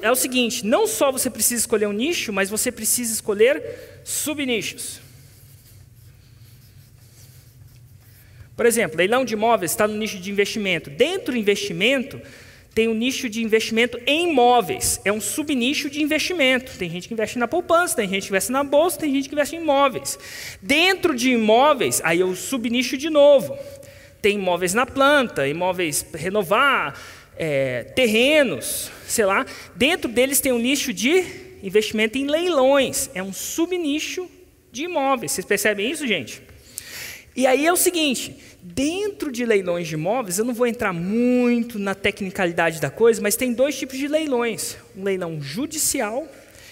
é o seguinte: não só você precisa escolher um nicho, mas você precisa escolher subnichos. Por exemplo, leilão de imóveis está no nicho de investimento. Dentro do investimento, tem um nicho de investimento em imóveis. É um subnicho de investimento. Tem gente que investe na poupança, tem gente que investe na bolsa, tem gente que investe em imóveis. Dentro de imóveis, aí é o subnicho de novo. Tem imóveis na planta, imóveis renovar, é, terrenos, sei lá. Dentro deles tem um nicho de investimento em leilões. É um subnicho de imóveis. Vocês percebem isso, gente? E aí é o seguinte: dentro de leilões de imóveis, eu não vou entrar muito na tecnicalidade da coisa, mas tem dois tipos de leilões: um leilão judicial.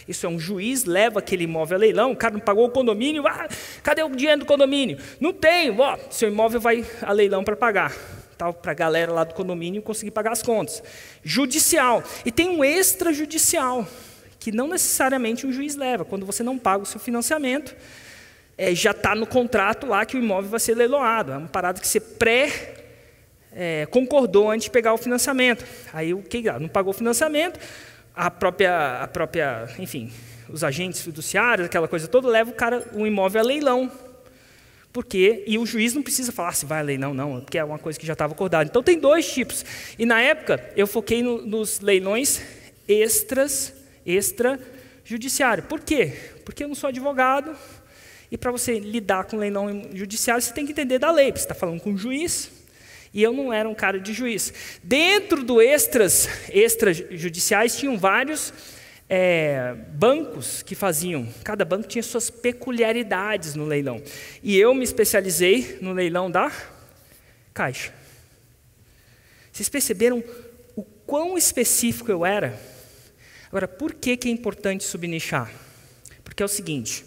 Isso é um juiz, leva aquele imóvel a leilão, o cara não pagou o condomínio, ah, cadê o dinheiro do condomínio? Não tem, ó, seu imóvel vai a leilão para pagar para a galera lá do condomínio conseguir pagar as contas. Judicial. E tem um extrajudicial, que não necessariamente um juiz leva. Quando você não paga o seu financiamento, é, já está no contrato lá que o imóvel vai ser leiloado. É uma parada que você pré é, concordou antes de pegar o financiamento. Aí o que não pagou o financiamento, a própria, a própria, enfim, os agentes fiduciários, aquela coisa toda, leva o cara o imóvel a leilão. Porque, e o juiz não precisa falar se vai a leilão, não, porque é uma coisa que já estava acordada. Então tem dois tipos. E na época eu foquei no, nos leilões extras, extrajudiciário. Por quê? Porque eu não sou advogado, e para você lidar com leilão judiciário, você tem que entender da lei. Você está falando com um juiz, e eu não era um cara de juiz. Dentro do extras, extrajudiciais, tinham vários é, bancos que faziam. Cada banco tinha suas peculiaridades no leilão. E eu me especializei no leilão da Caixa. Vocês perceberam o quão específico eu era? Agora, por que, que é importante subnichar? Porque é o seguinte: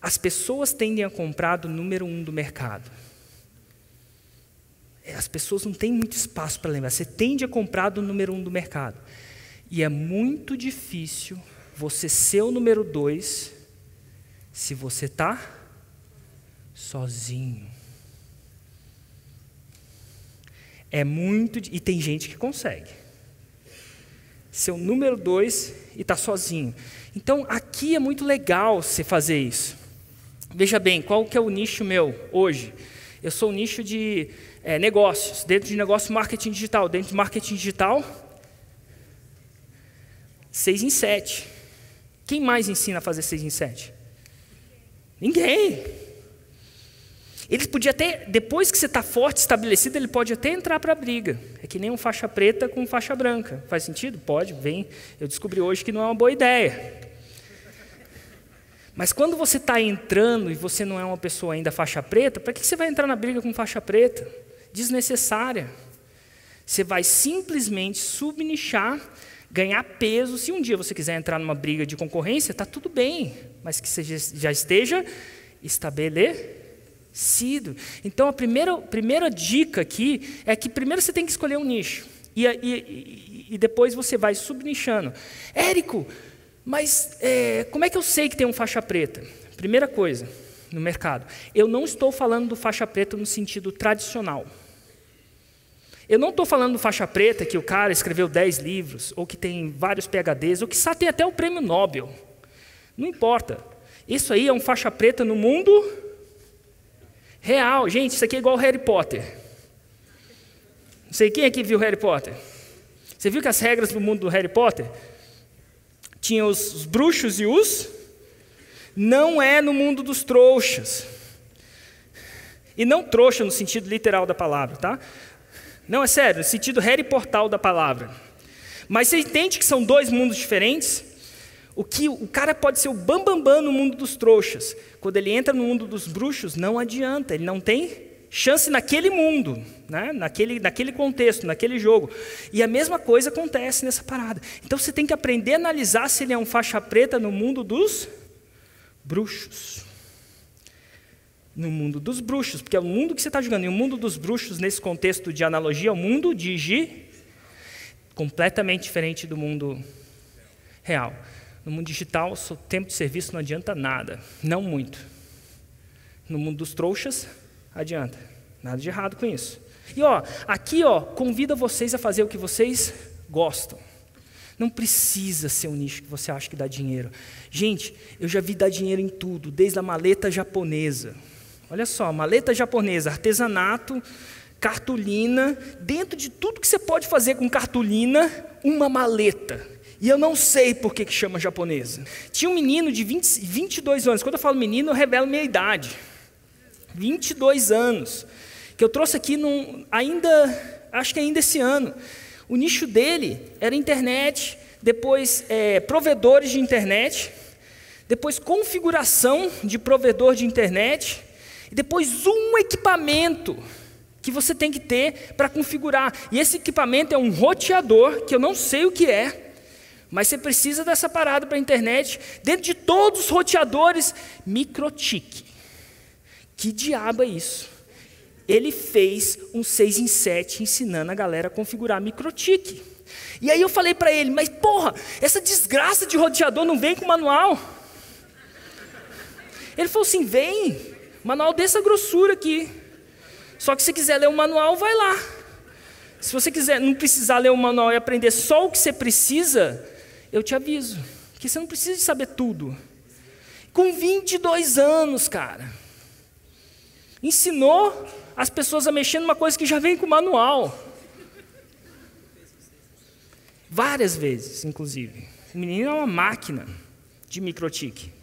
as pessoas tendem a comprar do número um do mercado. É, as pessoas não têm muito espaço para lembrar. Você tende a comprar do número um do mercado. E é muito difícil você ser o número dois se você está sozinho. É muito. E tem gente que consegue. Ser o número dois e está sozinho. Então, aqui é muito legal você fazer isso. Veja bem, qual que é o nicho meu hoje? Eu sou o nicho de é, negócios, dentro de negócio marketing digital. Dentro de marketing digital, seis em sete. Quem mais ensina a fazer seis em sete? Ninguém. Ele podia até, depois que você está forte, estabelecido, ele pode até entrar para a briga. É que nem um faixa preta com faixa branca. Faz sentido? Pode, vem. Eu descobri hoje que não é uma boa ideia. Mas quando você está entrando e você não é uma pessoa ainda faixa preta, para que você vai entrar na briga com faixa preta? Desnecessária. Você vai simplesmente subnichar, ganhar peso. Se um dia você quiser entrar numa briga de concorrência, está tudo bem, mas que você já esteja estabelecido. Então a primeira, primeira dica aqui é que primeiro você tem que escolher um nicho. E, e, e depois você vai subnichando. Érico, mas é, como é que eu sei que tem um faixa preta? Primeira coisa, no mercado. Eu não estou falando do faixa preta no sentido tradicional. Eu não estou falando do faixa preta que o cara escreveu 10 livros, ou que tem vários PHDs, ou que só tem até o prêmio Nobel. Não importa. Isso aí é um faixa preta no mundo real. Gente, isso aqui é igual Harry Potter. Não sei quem aqui viu Harry Potter. Você viu que as regras do mundo do Harry Potter tinha os, os bruxos e os. Não é no mundo dos trouxas. E não trouxa no sentido literal da palavra, tá? Não, é sério, no sentido Portal da palavra. Mas você entende que são dois mundos diferentes? O que o cara pode ser o bambambam bam, bam no mundo dos trouxas. Quando ele entra no mundo dos bruxos, não adianta, ele não tem chance naquele mundo, né? naquele, naquele contexto, naquele jogo. E a mesma coisa acontece nessa parada. Então você tem que aprender a analisar se ele é um faixa preta no mundo dos bruxos. No mundo dos bruxos, porque é o mundo que você está jogando. E o mundo dos bruxos, nesse contexto de analogia, é o mundo de Gi, completamente diferente do mundo real. No mundo digital, o tempo de serviço não adianta nada, não muito. No mundo dos trouxas, Adianta. Nada de errado com isso. E ó, aqui ó, convida vocês a fazer o que vocês gostam. Não precisa ser um nicho que você acha que dá dinheiro. Gente, eu já vi dar dinheiro em tudo, desde a maleta japonesa. Olha só, maleta japonesa, artesanato, cartolina, dentro de tudo que você pode fazer com cartolina, uma maleta. E eu não sei por que, que chama japonesa. Tinha um menino de 20, 22 anos. Quando eu falo menino, eu revelo minha idade. 22 anos. Que eu trouxe aqui num, ainda, acho que ainda esse ano. O nicho dele era internet, depois é, provedores de internet, depois configuração de provedor de internet, e depois um equipamento que você tem que ter para configurar. E esse equipamento é um roteador, que eu não sei o que é, mas você precisa dessa parada para a internet. Dentro de todos os roteadores, microtique. Que diabo é isso? ele fez um 6 em 7 ensinando a galera a configurar microtique. E aí eu falei para ele, mas porra, essa desgraça de roteador não vem com manual? Ele falou assim: vem, manual dessa grossura aqui. Só que se quiser ler o manual, vai lá. Se você quiser não precisar ler o manual e aprender só o que você precisa, eu te aviso, que você não precisa de saber tudo. Com 22 anos, cara, ensinou as pessoas a mexer numa coisa que já vem com manual. Várias vezes, inclusive. O menino é uma máquina de microtique.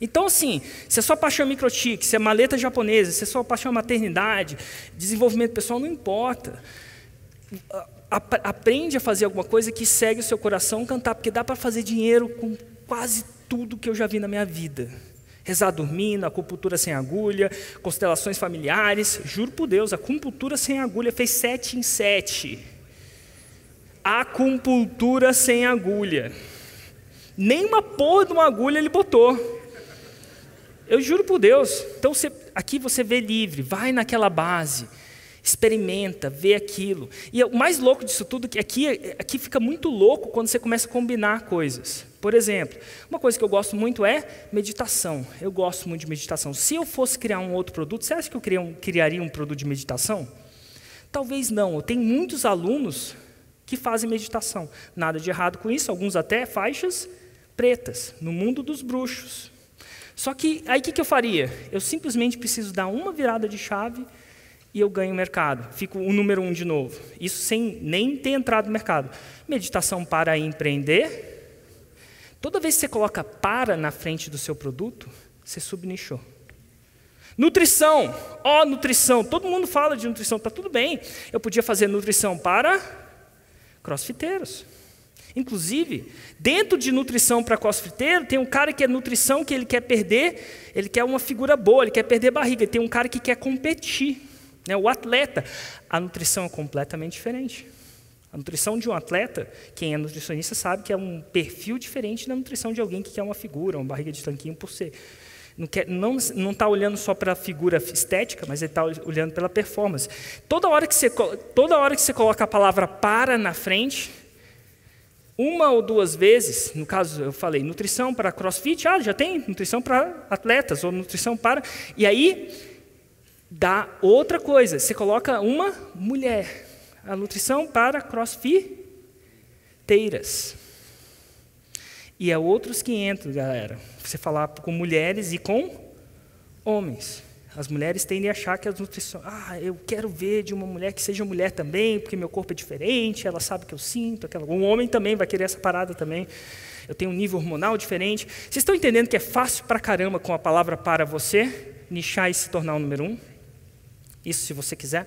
Então, assim, se a sua paixão é microtique, se é maleta japonesa, se a sua paixão é maternidade, desenvolvimento pessoal, não importa. Aprende a fazer alguma coisa que segue o seu coração cantar, porque dá para fazer dinheiro com quase tudo que eu já vi na minha vida rezar dormindo, acupuntura sem agulha, constelações familiares. Juro por Deus, acupuntura sem agulha fez sete em sete. Acupuntura sem agulha. Nem uma porra de uma agulha ele botou. Eu juro por Deus. Então você, aqui você vê livre, vai naquela base experimenta, vê aquilo. E o mais louco disso tudo é que aqui, aqui fica muito louco quando você começa a combinar coisas. Por exemplo, uma coisa que eu gosto muito é meditação. Eu gosto muito de meditação. Se eu fosse criar um outro produto, você acha que eu criaria um produto de meditação? Talvez não. Eu tenho muitos alunos que fazem meditação. Nada de errado com isso, alguns até faixas pretas, no mundo dos bruxos. Só que aí o que, que eu faria? Eu simplesmente preciso dar uma virada de chave e eu ganho mercado. Fico o número um de novo. Isso sem nem ter entrado no mercado. Meditação para empreender. Toda vez que você coloca para na frente do seu produto, você subnichou. Nutrição. Ó, oh, nutrição. Todo mundo fala de nutrição. Tá tudo bem. Eu podia fazer nutrição para crossfiteiros. Inclusive, dentro de nutrição para crossfiteiro, tem um cara que é nutrição que ele quer perder, ele quer uma figura boa, ele quer perder barriga. Tem um cara que quer competir. Né? O atleta, a nutrição é completamente diferente. A nutrição de um atleta, quem é nutricionista sabe que é um perfil diferente da nutrição de alguém que quer uma figura, uma barriga de tanquinho por ser. Não está não, não tá olhando só para a figura estética, mas ele está olhando pela performance. Toda hora, que você, toda hora que você coloca a palavra para na frente, uma ou duas vezes, no caso eu falei nutrição para crossfit, ah, já tem nutrição para atletas, ou nutrição para. E aí dá outra coisa. Você coloca uma mulher. A nutrição para crossfiteiras. E é outros 500, galera. Você falar com mulheres e com homens. As mulheres tendem a achar que as nutrição, ah, eu quero ver de uma mulher que seja mulher também, porque meu corpo é diferente, ela sabe que eu sinto, aquela. Um homem também vai querer essa parada também. Eu tenho um nível hormonal diferente. Vocês estão entendendo que é fácil pra caramba com a palavra para você nichar e se tornar o número um? Isso se você quiser.